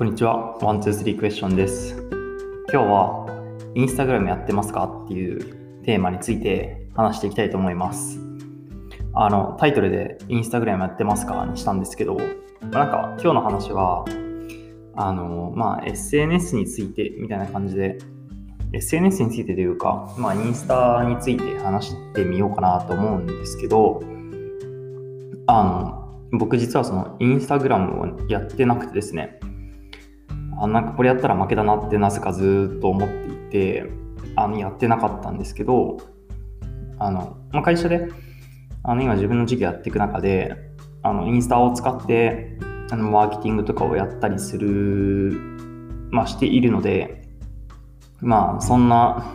こんにちは。ワン、ツー、スリークエスチョンです。今日は、インスタグラムやってますか？っていうテーマについて話していきたいと思います。あの、タイトルでインスタグラムやってますか？にしたんですけど、なんか今日の話は、あの、まあ SNS についてみたいな感じで、SNS についてというか、まあインスタについて話してみようかなと思うんですけど、あの、僕実はそのインスタグラムをやってなくてですね、あなんかこれやったら負けだなってなぜかずっと思っていてあのやってなかったんですけどあの、まあ、会社であの今自分の事業やっていく中であのインスタを使ってあのマーケティングとかをやったりする、まあ、しているのでまあそんな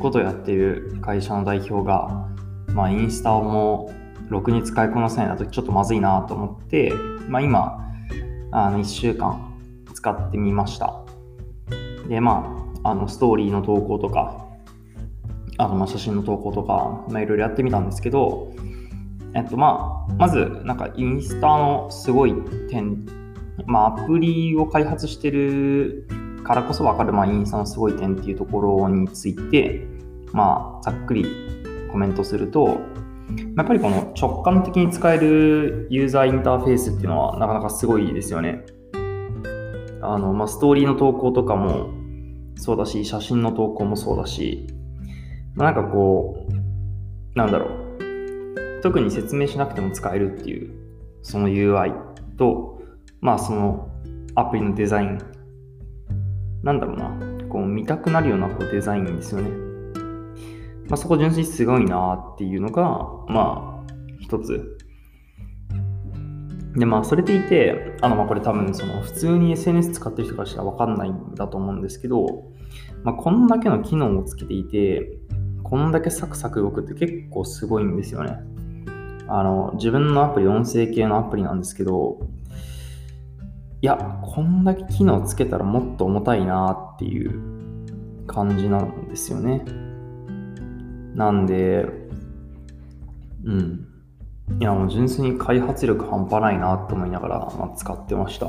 ことをやってる会社の代表が、まあ、インスタをもうろくに使いこなせないなとちょっとまずいなと思って、まあ、今あの1週間使ってみました。で、まあ、あのストーリーの投稿とか、あとま写真の投稿とか、ま、いろいろやってみたんですけど、えっとまあ、まず、なんかインスタのすごい点、まあ、アプリを開発してるからこそ分かる、まあ、インスタのすごい点っていうところについて、まあ、ざっくりコメントすると、やっぱりこの直感的に使えるユーザーインターフェースっていうのはなかなかすごいですよね。あの、まあ、ストーリーの投稿とかもそうだし、写真の投稿もそうだし、まあ、なんかこう、なんだろう。特に説明しなくても使えるっていう、その UI と、まあそのアプリのデザイン。なんだろうな。こう見たくなるようなこうデザインですよね。まあそこ純粋にすごいなっていうのが、まあ一つで、まあ、それでいて、あの、まあ、これ多分、その、普通に SNS 使ってる人からしたらわかんないんだと思うんですけど、まあ、こんだけの機能をつけていて、こんだけサクサク動くって結構すごいんですよね。あの、自分のアプリ、音声系のアプリなんですけど、いや、こんだけ機能つけたらもっと重たいなっていう感じなんですよね。なんで、うん。いや、もう純粋に開発力半端ないなと思いながら、まあ、使ってました。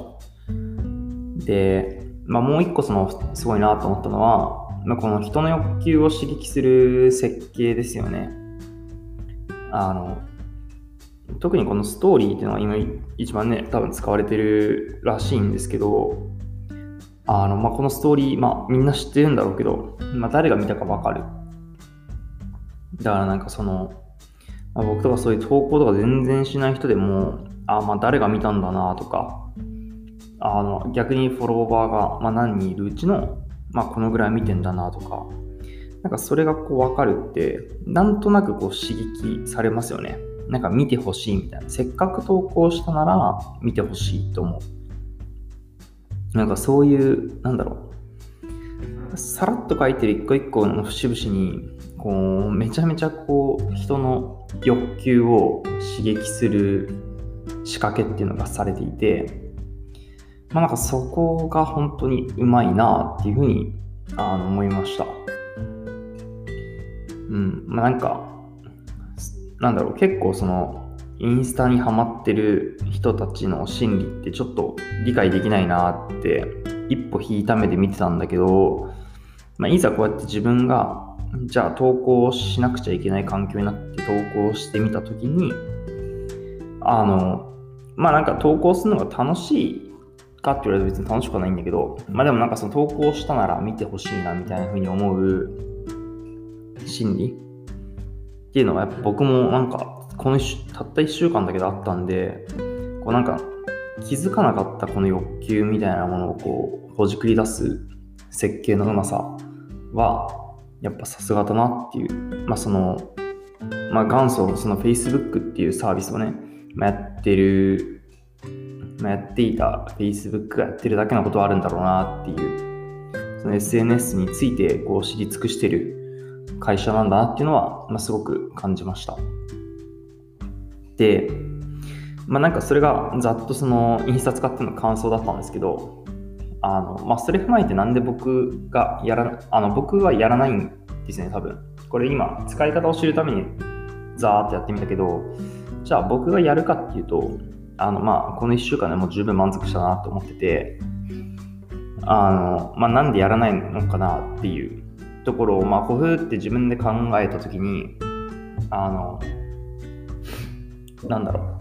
で、まあ、もう一個その、すごいなと思ったのは、まあ、この人の欲求を刺激する設計ですよね。あの、特にこのストーリーっていうのは今一番ね、多分使われてるらしいんですけど、あの、まあ、このストーリー、まあ、みんな知ってるんだろうけど、まあ、誰が見たかわかる。だからなんかその、あ、僕とかそういう投稿とか全然しない人でも、あまあ誰が見たんだなとか、あの逆にフォロワーが、まあ、何人いるうちの、まあ、このぐらい見てんだなとか、なんかそれがこう分かるって、なんとなくこう刺激されますよね。なんか見てほしいみたいな。せっかく投稿したなら見てほしいと思う。なんかそういう、なんだろう。さらっと書いてる一個一個の節々に、こう、めちゃめちゃこう、人の欲求を刺激する仕掛けっていうのがされていて、まあなんかそこが本当にうまいなっていうふうにあの思いました。うん、まあなんか、なんだろう、結構その、インスタにハマってる人たちの心理ってちょっと理解できないなって一歩引いた目で見てたんだけど、まあ、いざこうやって自分がじゃあ投稿しなくちゃいけない環境になって投稿してみたときに、あの、まあなんか投稿するのが楽しいかって言われると別に楽しくはないんだけど、まあでもなんかその投稿したなら見てほしいなみたいな風に思う心理っていうのがやっぱ僕もなんかこのたった1週間だけどあったんで、こうなんか気づかなかったこの欲求みたいなものをこうほじくり出す設計のうまさはやっぱさすがだなっていう、まあその、まあ元祖その Facebook っていうサービスをね、まあ、やってる、まあ、やっていた Facebook がやってるだけのことはあるんだろうなっていう、その SNS についてこう知り尽くしてる会社なんだなっていうのは、まあ、すごく感じました。で、まあなんかそれがざっとそのインスタ使っての感想だったんですけど、あの、まあそれ踏まえてなんで僕がやら、あの僕はやらないんですね、多分。これ今使い方を知るためにザーってやってみたけど、じゃあ僕がやるかっていうと、あのまあこの1週間でもう十分満足したなと思ってて、あの、まあ、なんでやらないのかなっていうところを、まあ、こうって自分で考えたときに、あの、なんだろ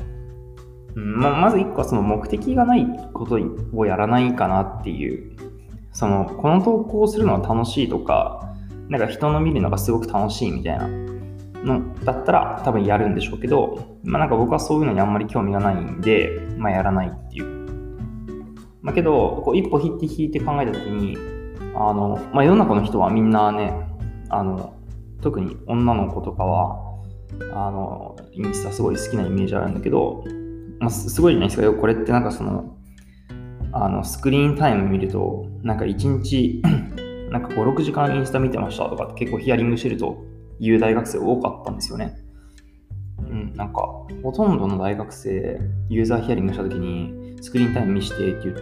う。ままず一個はその目的がないことをやらないかなっていう、その、この投稿するのは楽しいとか、なんか人の見るのがすごく楽しいみたいなのだったら多分やるんでしょうけど、まあなんか僕はそういうのにあんまり興味がないんで、まあやらないっていう。まあけど、こう一歩引いて引いて考えたときに、あの、まあ世の中の人はみんなね、あの、特に女の子とかは、あの、インスタすごい好きなイメージあるんだけど、まあ、すごいじゃないですか。これってなんかその、あの、スクリーンタイム見ると、なんか1日 なんか5、6時間インスタ見てましたとかって結構ヒアリングしてるという大学生多かったんですよね。うん、なんか、ほとんどの大学生、ユーザーヒアリングしたときに、スクリーンタイム見してって言う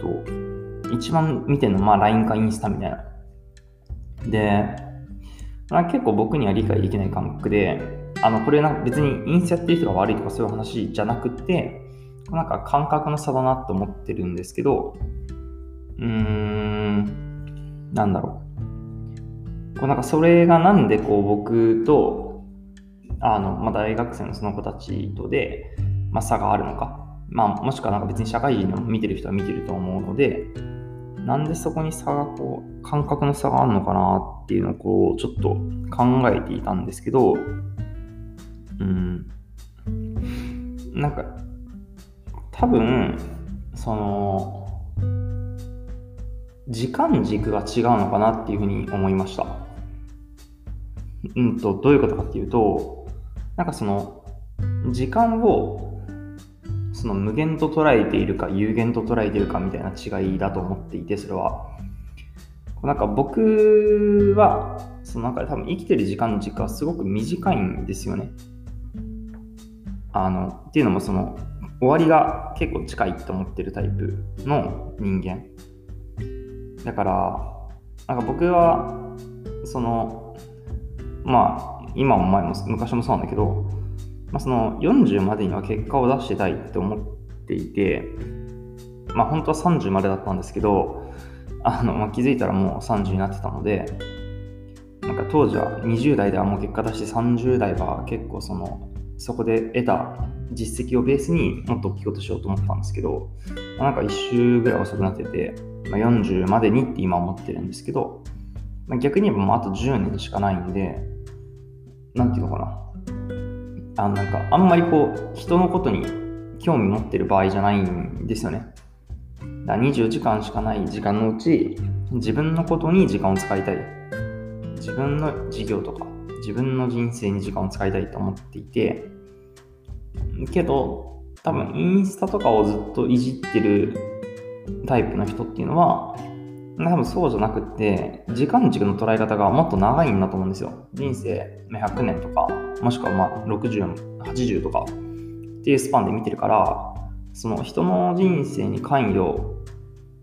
と、一番見てるのまあ LINE かインスタみたいな。で、まあ、結構僕には理解できない感覚で、あの、これな別にインスタやってる人が悪いとかそういう話じゃなくて、なんか感覚の差だなと思ってるんですけど、うーん、なんだろう。こうなんかそれがなんでこう僕とあの、まあ、大学生のその子たちとで、まあ、差があるのか、まあ、もしくはなんか別に社会人でも見てる人は見てると思うのでなんでそこに差がこう感覚の差があるのかなっていうのをこうちょっと考えていたんですけどうんなんか多分その時間軸が違うのかなっていうふうに思いました。うんと、どういうことかっていうと、なんかその、時間を、その無限と捉えているか有限と捉えているかみたいな違いだと思っていて、それは。なんか僕は、その中で多分生きてる時間の軸はすごく短いんですよね。あの、っていうのもその、終わりが結構近いと思ってるタイプの人間。だから、なんか僕は、その、まあ、今も前も昔もそうなんだけど、まあ、その40までには結果を出してたいって思っていて、まあ、本当は30までだったんですけど、あのまあ、気づいたらもう30になってたので、なんか当時は20代ではもう結果出して30代は結構そのそこで得た実績をベースにもっと大きいことしようと思ったんですけど、まあ、なんか1周ぐらい遅くなってて、まあ、40までにって今思ってるんですけど、まあ、逆に言えばもうあと10年しかないんで、なんていうのかな。あなんか、あんまりこう、人のことに興味持ってる場合じゃないんですよね。だから24時間しかない時間のうち、自分のことに時間を使いたい。自分の事業とか、自分の人生に時間を使いたいと思っていて、けど、多分インスタとかをずっといじってるタイプの人っていうのは、多分そうじゃなくて、時間軸の捉え方がもっと長いんだと思うんですよ。人生100年とか、もしくはまあ60、80とかっていうスパンで見てるから、その人の人生に関与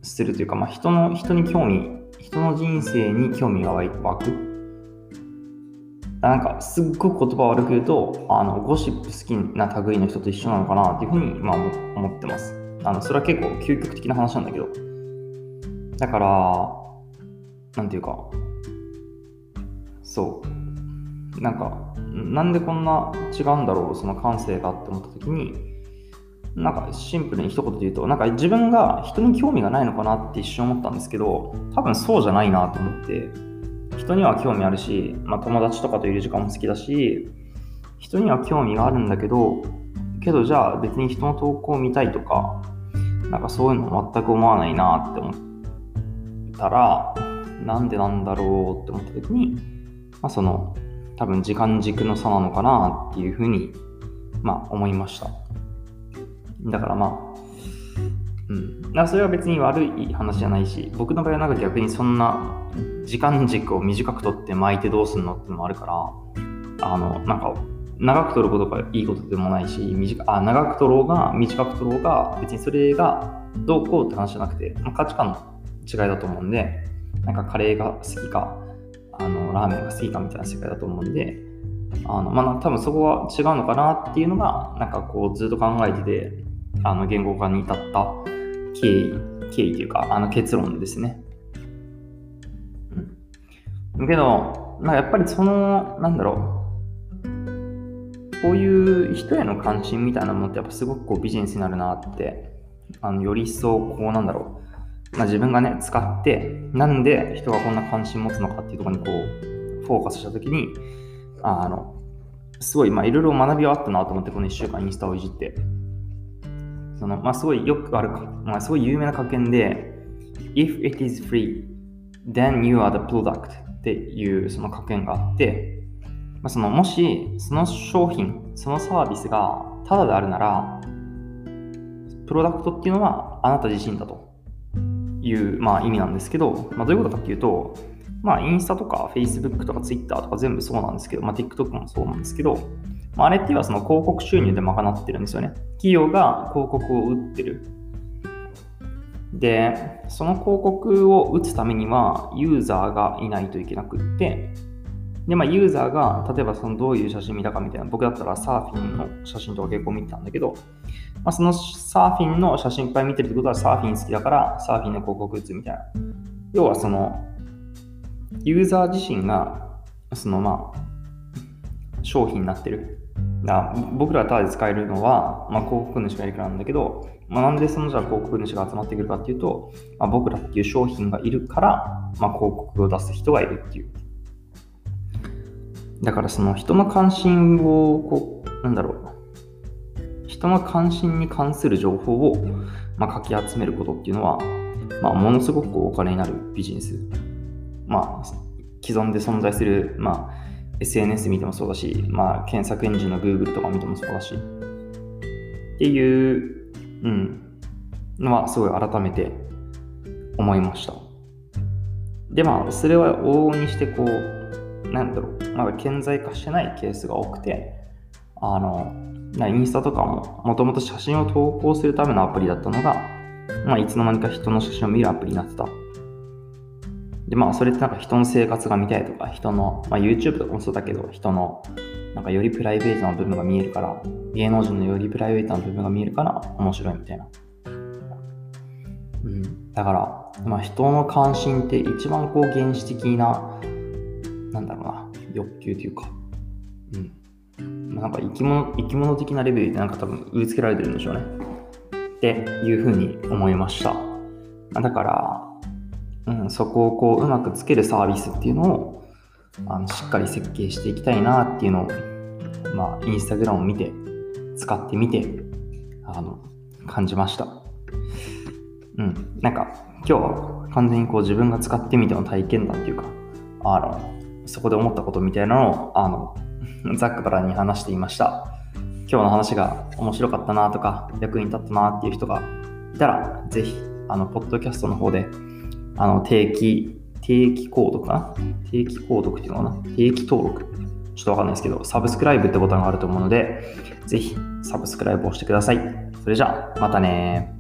するというか、まあ、人の、人に興味、人の人生に興味が湧く。なんか、すっごく言葉悪く言うと、あの、ゴシップ好きな類の人と一緒なのかなっていうふうに、まあ、思ってます。あの、それは結構究極的な話なんだけど。だから、なんていうか、そう。なんか、なんでこんな違うんだろう、その感性がって思った時に、なんかシンプルに一言で言うと、なんか自分が人に興味がないのかなって一瞬思ったんですけど、多分そうじゃないなと思って、人には興味あるし、まあ、友達とかといる時間も好きだし、人には興味があるんだけど、けどじゃあ別に人の投稿を見たいとか、なんかそういうの全く思わないなって思ったら、なんでなんだろうって思った時に、まあ、その多分時間軸の差なのかなっていうふうに、まあ、思いました。だからまあ、うん。だからそれは別に悪い話じゃないし、僕の場合はなんか逆にそんな時間軸を短く取って巻いてどうすんのってのもあるから、あの、なんか長く取ることがいいことでもないし、短あ長く取ろうが短く取ろうが、別にそれがどうこうって話じゃなくて、まあ、価値観の違いだと思うんで、なんかカレーが好きか、あのラーメンが好きかみたいな世界だと思うんで、あのまあ、多分そこは違うのかなっていうのが、なんかこうずっと考えてて、あの言語化に至った経緯、経緯というか、あの結論ですね。うんけど、まあ、やっぱりその、なんだろう、こういう人への関心みたいなものってやっぱすごくこうビジネスになるなって、あのより一層こうなんだろう、まあ、自分がね、使って、なんで人がこんな関心持つのかっていうところにこう、フォーカスしたときに、あの、すごい、まあいろいろ学びはあったなと思って、この1週間インスタをいじって。その、まあすごいよくあるか、まあすごい有名な格言で、If it is free, then you are the product っていうその格言があって、まあ、そのもしその商品、そのサービスがタダであるなら、プロダクトっていうのはあなた自身だという、まあ、意味なんですけど、まあ、どういうことかっていうと、まあ、インスタとか Facebook とか Twitter とか全部そうなんですけど、まあ、TikTok もそうなんですけど、まあ、れっていうのはその広告収入で賄ってるんですよね。企業が広告を打ってる。で、その広告を打つためにはユーザーがいないといけなくって、で、まあ、ユーザーが、例えばそのどういう写真見たかみたいな、僕だったらサーフィンの写真とか結構見てたんだけど、まあ、そのサーフィンの写真いっぱい見てるってことはサーフィン好きだからサーフィンの広告打つみたいな。要はその、ユーザー自身が、そのまあ、商品になってる。だ僕らがただで使えるのは、まあ、広告主がいるからなんだけど、まあ、なんでそのじゃあ広告主が集まってくるかっていうと、まあ、僕らっていう商品がいるから、まあ、広告を出す人がいるっていう。だからその人の関心を、こう、なんだろう。人の関心に関する情報を、まあ、かき集めることっていうのは、まあ、ものすごくお金になるビジネス。まあ、既存で存在する、まあ、SNS 見てもそうだし、まあ、検索エンジンの Google とか見てもそうだし、っていう、うん、のはすごい改めて思いました。で、まあ、それは往々にしてこう、なんだろう、まだ顕在化してないケースが多くて、あの、インスタとかも、もともと写真を投稿するためのアプリだったのが、まあ、いつの間にか人の写真を見るアプリになってた。で、まあ、それってなんか人の生活が見たいとか、人の、まあ、YouTube とかもそうだけど、人の、なんかよりプライベートな部分が見えるから、芸能人のよりプライベートな部分が見えるから面白いみたいな。うん。だから、まあ、人の関心って一番こう原始的な、なんだろうな、欲求というか、うん。なんか生き物、生き物的なレベルでなんか多分植え付けられてるんでしょうね。っていうふうに思いました。だから、うん、そこをこううまくつけるサービスっていうのをあのしっかり設計していきたいなっていうのを、まあ、インスタグラムを見て、使ってみて、あの、感じました。うん。なんか、今日は完全にこう自分が使ってみての体験談っていうか、あの、そこで思ったことみたいなのを、あの、ざっくばらに話していました。今日の話が面白かったなとか、役に立ったなっていう人がいたら、ぜひ、あの、ポッドキャストの方で、あの、定期、定期購読かな？定期購読っていうのかな？定期登録。ちょっとわかんないですけど、サブスクライブってボタンがあると思うので、ぜひサブスクライブをしてください。それじゃあ、またね